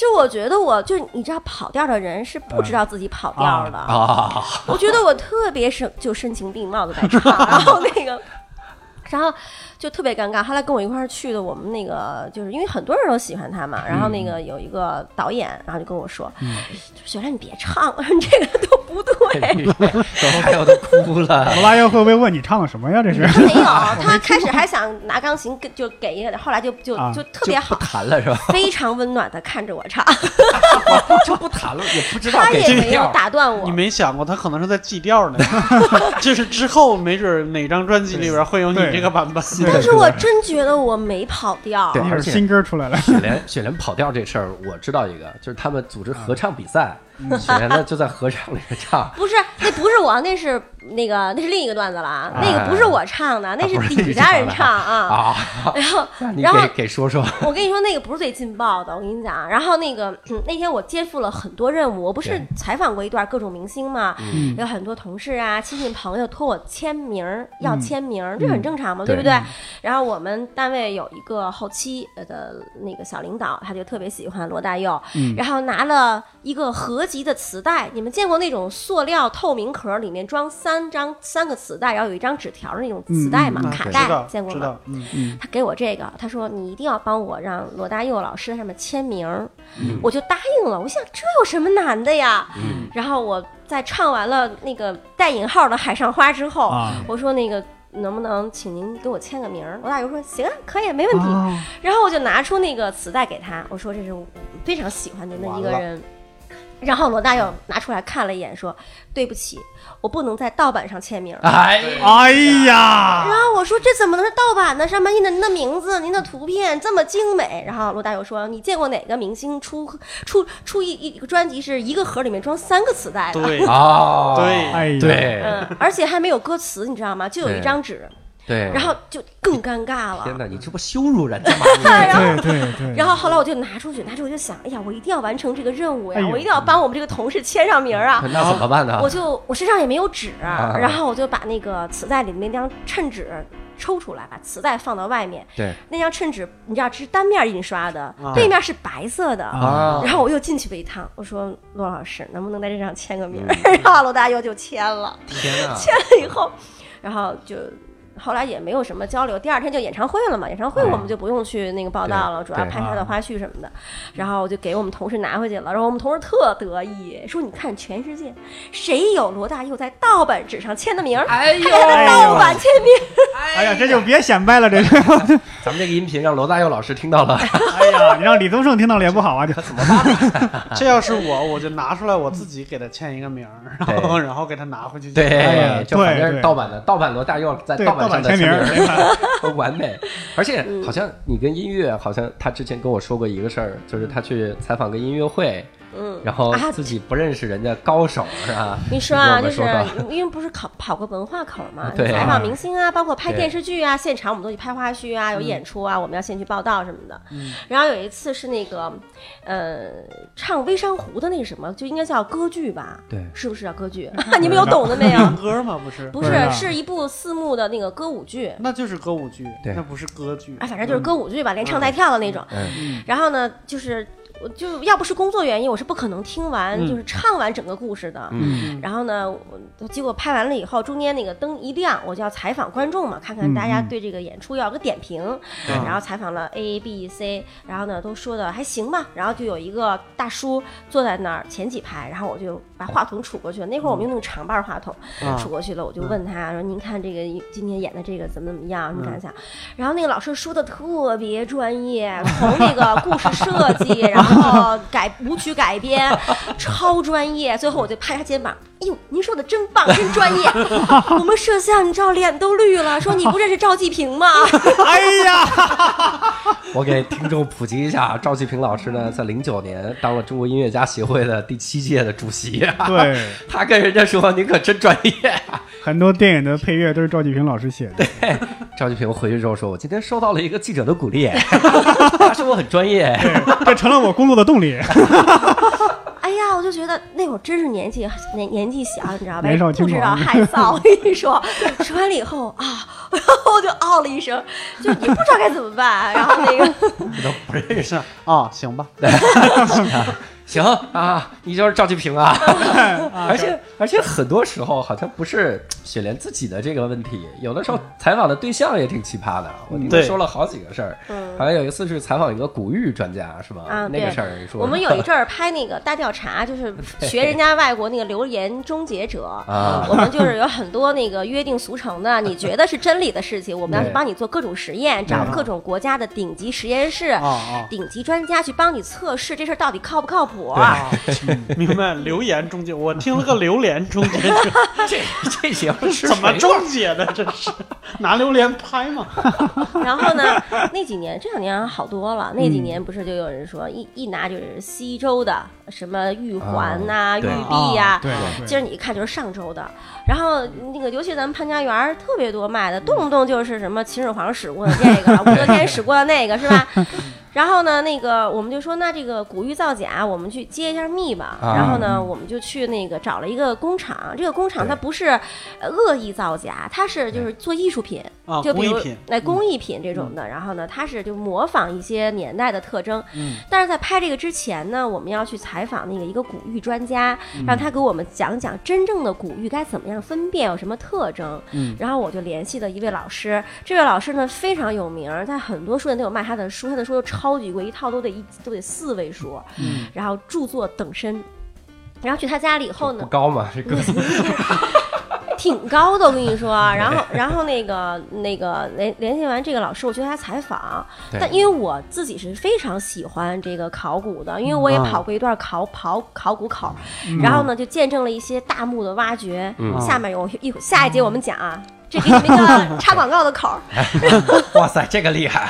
就我觉得我就你知道跑调的人是不知道自己跑调的，啊，我觉得我特别是就声情并茂的在唱，然后那个，然后就特别尴尬。后来跟我一块儿去的，我们那个就是因为很多人都喜欢他嘛，然后那个有一个导演，然后就跟我说，[laughs] 就雪兰你别唱，你 [laughs] 这个都不对。罗大佑都哭了。罗大佑会不会问你唱的什么呀？这是他没有，[laughs] 他开始还想拿钢琴跟就给一个，后来就就啊就特别好，弹了是吧？非常温暖的看着我唱，就不弹了，也不知道他给也没有这个调。打断我你。没想过他可能是在记调呢，就是之后没准哪张专辑里边会有你这个版本。但是我真觉得我没跑调。对而且新歌出来了，雪莲雪莲跑调这事儿，我知道一个，就是他们组织合唱比赛，雪莲呢就在合唱里面唱。不是，那不是我，那是那个，那是另一个段子了啊。那个不是我唱的，那是底下人唱啊。啊，[laughs] 然后，然后给给说说。[laughs] 我跟你说，那个不是最劲爆的。我跟你讲，然后那个、嗯那天我肩负了很多任务，我不是采访过一段各种明星嘛，嗯有很多同事啊、亲戚朋友托我签名，要签名，这很正常嘛，对对不对？然后我们单位有一个后期的那个小领导，他就特别喜欢罗大佑，然后拿了一个合集的磁带。你们见过那种塑料透明壳里面装三张三个磁带，然后有一张纸条的那种磁带嘛，卡带见过吗？他给我这个，他说你一定要帮我让罗大佑老师在上面签名儿，我就答应了。我想这有什么难的呀？然后我在唱完了那个带引号的《海上花》之后，啊我说那个能不能请您给我签个名？罗大佑说行啊，可以，没问题。啊然后我就拿出那个磁带给他，我说这是我非常喜欢您的一个人。然后罗大佑拿出来看了一眼，说：“对不起，我不能在盗版上签名。”哎，哎呀，然后我说这怎么能是盗版呢？上面印的您的名字、您的图片这么精美。然后罗大佑说：“你见过哪个明星出出出一一个专辑是一个盒里面装三个磁带的？对啊，对哎呀，对嗯，而且还没有歌词，你知道吗？就有一张纸，对，然后就更尴尬了。天哪，你这不羞辱人家吗？[laughs] 对对对，然后后来我就拿出去，拿出去我就想，哎呀，我一定要完成这个任务呀，哎我一定要帮我们这个同事签上名儿啊。[laughs] 那怎么办呢？我就我身上也没有纸，啊然后我就把那个磁带里的那张衬纸抽出来，把磁带放到外面。对那张衬纸你知道是单面印刷的，啊背面是白色的。啊然后我又进去了一趟，我说罗老师能不能在这上签个名？嗯 [laughs] 然后罗大佑就签了，天啊！签了以后，然后就。后来也没有什么交流，第二天就演唱会了嘛。演唱会我们就不用去那个报道了，对主要对拍他的花絮什么的。然后我就给我们同事拿回去了，然后我们同事特得意，说：“你看全世界谁有罗大佑在盗版纸上签的名儿？哎呦还给他盗版签名。哎呀，这就别显摆了，这是。[laughs] 咱们这个音频让罗大佑老师听到了，哎呀，你让李宗盛听到了也不好啊，这怎么办？[laughs] 这要是我，我就拿出来我自己给他签一个名儿，然后然后给他拿回去。对，就反正盗版的，盗版罗大佑在盗版上的签名 [laughs] 完美。而且好像你跟音乐，好像他之前跟我说过一个事儿，就是他去采访个音乐会，嗯，然后啊自己不认识人家高手是吧？[laughs] 你说啊，就是因为不是考跑过文化口嘛，[laughs] 对采访明星啊，包括拍电视剧啊，现场我们都去拍花絮啊，有演出啊，我们要先去报道什么的。然后有一次是那个，呃，唱《微山湖》的那什么，就应该叫歌剧吧？对是不是叫歌剧？[laughs] 你们有懂的没有？唱歌吗？不是，不是，是一部四幕的那个歌舞剧。那就是歌舞剧，对那不是歌剧。啊，反正就是歌舞剧吧，连唱带跳的那种。嗯，然后呢，就是我就要不是工作原因，我是不可能听完、嗯就是唱完整个故事的。嗯然后呢，我结果拍完了以后，中间那个灯一亮，我就要采访观众嘛，看看大家对这个演出要有个点评。嗯然后采访了 A、B、C，然后呢都说的还行吧。然后就有一个大叔坐在那儿前几排，然后我就把话筒杵过去了。那会儿我们用那种长把话筒啊杵过去了，我就问他说：“您看这个今天演的这个怎么怎么样？什么感想？”然后那个老师说的特别专业，从那个故事设计，然后改舞曲改编，超专业。最后我就拍他肩膀，哎呦，您说的真棒，真专业。我们摄像你知道脸都绿了，说你不认识赵继平吗？哎呀，[laughs] 我给听众普及一下，赵继平老师呢，在零九年当了中国音乐家协会的第七届的主席。对，[laughs] 他跟人家说：“你可真专业。[laughs] 很多电影的配乐都是赵继平老师写的。”对赵继平回去之后说：“我今天收到了一个记者的鼓励，[laughs] 他说我很专业。这成了我工作的动力。哎呀，我就觉得那会儿真是年纪年年纪小，你知道吧？年少轻不知道害臊。我跟你说，说完了以后啊，然后我就哦了一声，就也不知道该怎么办。然后那个，都不认识。啊，行吧，行啊，你就是赵继平啊。而且而且很多时候好像不是雪莲自己的这个问题，有的时候采访的对象也挺奇葩的。我听说了好几个事儿，嗯好像有一次是采访一个古玉专家是吧？啊，那个事儿说我们 [laughs] 有一阵儿拍那个大调查，就是学人家外国那个流言终结者。啊我们就是有很多那个约定俗成的，你觉得是真理的事情，我们要去帮你做各种实验，找各种国家的顶级实验室、顶级专家去帮你测试这事儿到底靠不靠谱。啊，[laughs] 明白。留言终结，我听了个榴莲终结者，[laughs] 这这节目是怎么终结的？这是拿榴莲拍吗？[laughs] 然后呢，那几年这两年好多了。那几年不是就有人说，一一拿就是西周的什么玉环呐、玉璧呀、对对今儿你一看就是上周的，然后那个尤其咱们潘家园特别多卖的，动不动就是什么秦始皇使过的这个，武则天使过的那个，是吧？然后呢，那个我们就说，那这个古玉造假，我们去揭一下密吧。啊。然后呢，我们就去那个找了一个工厂，这个工厂它不是呃恶意造假，它是就是做艺术品，啊，就比如工艺品，哎工艺品这种的。然后呢，它是就模仿一些年代的特征。嗯但是在拍这个之前呢，我们要去采访那个一个古玉专家，让他给我们讲讲真正的古玉该怎么样分辨，有什么特征。嗯然后我就联系了一位老师，这位老师呢非常有名，在很多书店都有卖他的书，他的书都超级贵，一套都得一都得四位数。嗯然后著作等身。然后去他家里以后呢，不高嘛？这个 [laughs] 挺高的，我跟你说。然后，然后那个那个联联系完这个老师，我去他采访。但因为我自己是非常喜欢这个考古的，因为我也跑过一段考跑考古口，然后呢就见证了一些大墓的挖掘。嗯下面有一下一节我们讲啊。这给你们一个插广告的口儿，[laughs] 哇塞，这个厉害，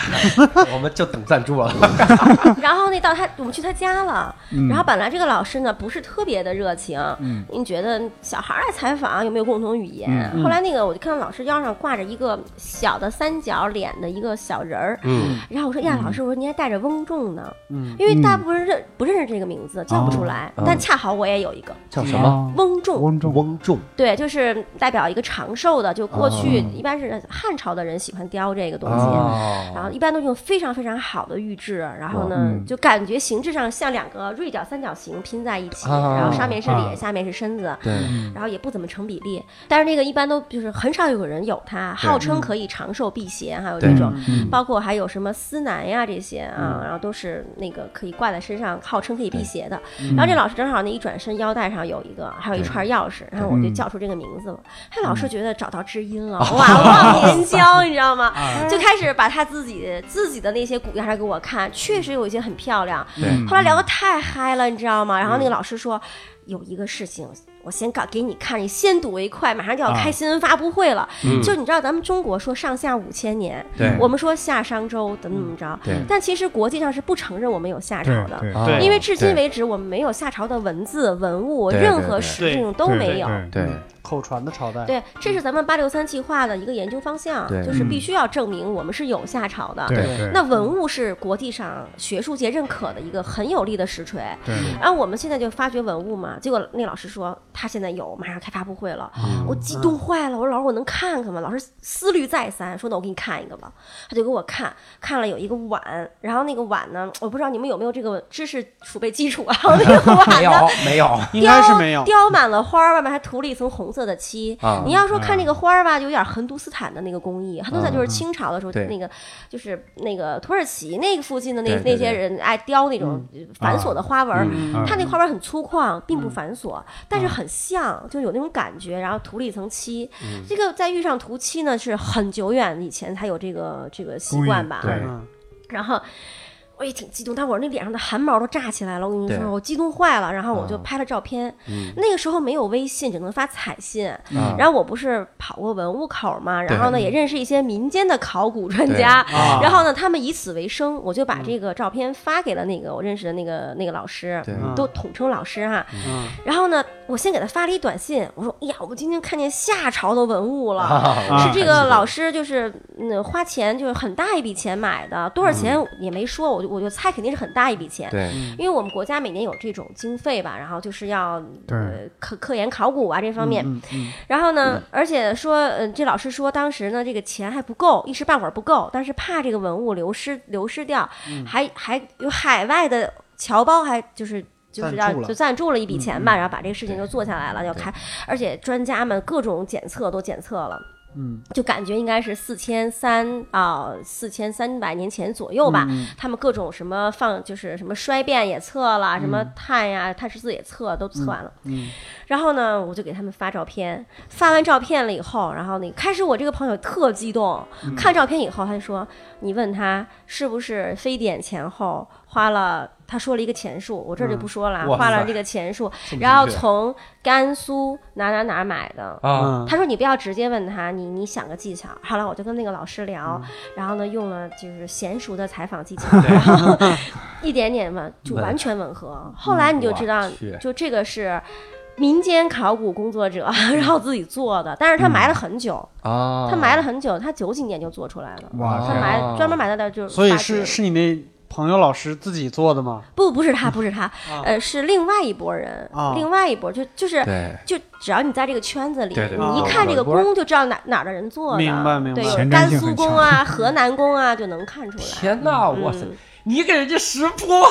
我们就等赞助了。[laughs] 然后那到他，我们去他家了。嗯然后本来这个老师呢不是特别的热情，嗯您觉得小孩儿来采访有没有共同语言？嗯后来那个我就看到老师腰上挂着一个小的三角脸的一个小人儿，嗯，然后我说呀，老师，我说您还带着翁仲呢，嗯因为大部分人认不认识这个名字，叫不出来，哦但恰好我也有一个叫什么？啊翁仲。翁仲，翁仲。对，就是代表一个长寿的，就过去哦一般是汉朝的人喜欢雕这个东西。哦，然后一般都用非常非常好的玉质，然后呢，嗯。就感觉形制上像两个锐角三角形拼在一起，啊然后上面是脸，啊。下面是身子，对，然后也不怎么成比例。但是那个一般都就是很少有人有它，号称可以长寿辟邪，还有这种，嗯。包括还有什么司南呀这些啊，然后都是那个可以挂在身上，号称可以辟邪的。然后这老师正好那一转身腰带上有一个，还有一串钥匙，然后我就叫出这个名字了。他老师觉得找到知音了，哇，忘年 [laughs] 交，你知道吗？就开始把他自己自己的那些骨架上给我看，确实有一些很漂亮。对后来聊得太嗨了，你知道吗？然后那个老师说。有一个事情，我先搞给你看，你先睹为快，马上就要开新闻发布会了。嗯就你知道，咱们中国说上下五千年，对我们说夏商周怎么怎么着，对但其实国际上是不承认我们有夏朝的。因为至今为止，我们没有夏朝的文字、文物，任何对实证都对没有。对对口传的朝代。对，这是咱们八六三计划的一个研究方向，对就是嗯必须要证明我们是有夏朝的。对对，那文物是国际上学术界认可的一个很有力的实锤。对然后我们现在就发掘文物嘛，结果那老师说他现在有，马上开发布会了，我激动坏了。我说老师，我能看看吗？老师思虑再三，说那我给你看一个吧。他就给我看，看了有一个碗，然后那个碗呢，我不知道你们有没有这个知识储备基础啊？[laughs] 那个碗没有呢，没有应该是没有。雕满了花，外面还涂了一层红色的漆。啊你要说看这个花儿吧，就有点横都斯坦的那个工艺。横都斯坦就是清朝的时候，对那个就是那个土耳其那个附近的那那些人爱雕那种繁琐的花纹它那花纹很粗犷，并不繁琐，但是很像，就有那种感觉。然后涂了一层漆，这个在遇上涂漆呢，是很久远以前才有这个这个习惯吧？对嗯然后我也挺激动，但我那脸上的汗毛都炸起来了。我跟你说，我激动坏了。然后我就啊拍了照片。嗯那个时候没有微信，只能发彩信。啊然后我不是跑过文物口嘛，然后呢也认识一些民间的考古专家。啊然后呢，他们以此为生，我就把这个照片发给了那个我认识的那个那个老师，对都统称老师哈。嗯然后呢，我先给他发了一短信，我说：“哎呀，我今天看见夏朝的文物了。啊是这个老师，就是嗯，花钱就是很大一笔钱买的，多少钱也没说，我就我就猜肯定是很大一笔钱。对因为我们国家每年有这种经费吧，然后就是要对呃科科研考古啊这方面。嗯嗯然后呢，而且说，嗯、这老师说当时呢这个钱还不够，一时半会儿不够，但是怕这个文物流失流失掉，还还有海外的侨胞还就是。就是要就赞助了一笔钱吧，然后把这个事情就做下来了，要开，而且专家们各种检测都检测了，嗯就感觉应该是四千三啊，四千三百年前左右吧。嗯他们各种什么放，就是什么衰变也测了，什么碳呀、碳十四也测，都测完了。嗯然后呢，我就给他们发照片，发完照片了以后，然后那开始我这个朋友特激动，嗯看照片以后他就说，你问他是不是非典前后花了。他说了一个钱数，我这儿就不说了花了这个钱数，然后从甘肃哪哪哪买的，啊。嗯他说你不要直接问他，你你想个技巧。后来我就跟那个老师聊，然后呢用了就是娴熟的采访技巧，然后 [laughs] 一点点嘛就完全吻合。后来你就知道，就这个是。民间考古工作者，[laughs] 然后自己做的，但是他埋了很久，啊，他埋了很久，他九几年就做出来了，哇他哦埋专门埋在那儿就是所以是是你那朋友老师自己做的吗？不不是他 [laughs] 不是他，啊。呃是另外一拨人啊，另外一拨就就是就只要你在这个圈子里，对对对你一看这个工就知道哪哪儿的人做的，明白明白。对，甘肃性很强宫啊、[laughs] 河南工啊，就能看出来。天哪，哇塞嗯！你给人家识破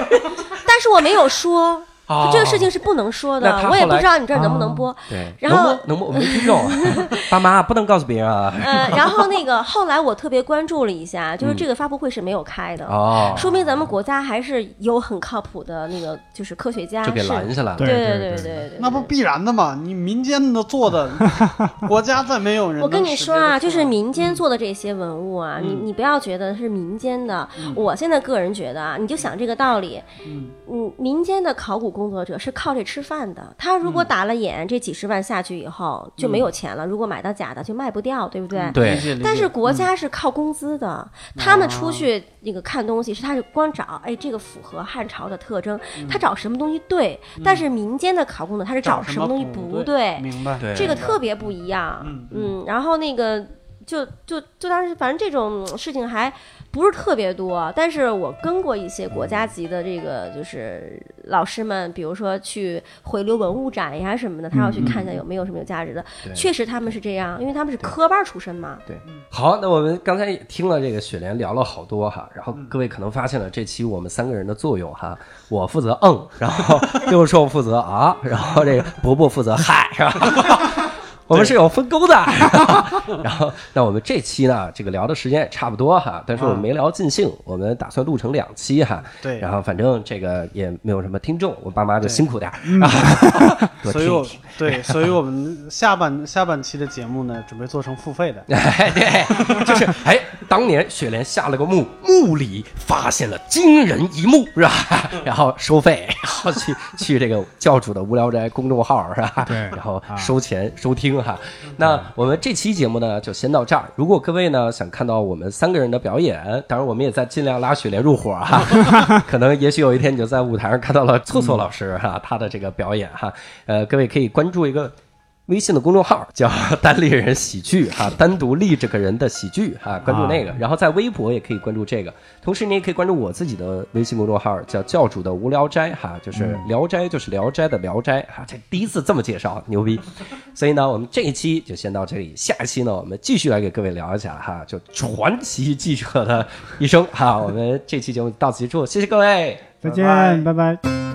[laughs] 但是我没有说，啊这个事情是不能说的，我也不知道你这儿能不能播。对，然后能播能没听懂，[laughs] 爸妈不能告诉别人啊。呃，然后那个后来我特别关注了一下，就是这个发布会是没有开的。嗯哦，说明咱们国家还是有很靠谱的那个，就是科学家就给是拦下来了。对对对对对对，那不必然的嘛？你民间的做的，[laughs] 国家再没有人我跟你说啊，就是民间做的这些文物啊，你你不要觉得是民间的。我现在个人觉得啊，你就想这个道理，嗯，民间的考古工作者是靠这吃饭的。他如果打了眼，这几十万下去以后就没有钱了。如果买到假的，就卖不掉，对不对？对但是国家是靠工资的，他们出去那个看东西是他是光找，哎，这个符合汉朝的特征，他找什么东西对。但是民间的考古呢，他是找什什么东西不不对。明白？对，这个特别不一样。嗯嗯，然后那个就就就当时反正这种事情还不是特别多，但是我跟过一些国家级的这个就是老师们，比如说去回流文物展呀什么的，他要去看一下有没有什么有价值的。对确实他们是这样，因为他们是科班出身嘛。对好，那我们刚才也听了这个雪莲聊了好多哈，然后各位可能发现了这期我们三个人的作用哈，我负责嗯，然后 [laughs] 六兽负责啊，然后这个伯伯负责嗨，是吧？我们是有分工的，[laughs] 然后那我们这期呢，这个聊的时间也差不多哈，但是我们没聊尽兴，我们打算录成两期哈。对然后反正这个也没有什么听众，我爸妈就辛苦点儿，啊 [laughs] 多所以我。对，所以我们下半 [laughs] 下半期的节目呢，准备做成付费的。哎，对，就是哎，当年雪莲下了个墓，墓里发现了惊人一幕，是吧？然后收费，然后去去这个教主的无聊斋公众号，是吧？对然后啊收钱收听哈。那我们这期节目呢，就先到这儿。如果各位呢想看到我们三个人的表演，当然我们也在尽量拉雪莲入伙哈。[laughs] 可能也许有一天你就在舞台上看到了错错老师哈他的这个表演哈。呃，各位可以关注一个。微信的公众号叫 [laughs] “单立人喜剧”哈，单独立这个人的喜剧哈，关注那个。然后在微博也可以关注这个，同时你也可以关注我自己的微信公众号，叫教主的无聊斋哈，就是聊斋就是聊斋的聊斋哈，这第一次这么介绍，牛逼。[laughs] 所以呢，我们这一期就先到这里，下一期呢，我们继续来给各位聊一下哈，就传奇记者的一生哈。我们这期节目到此结束，谢谢各位。再见，拜拜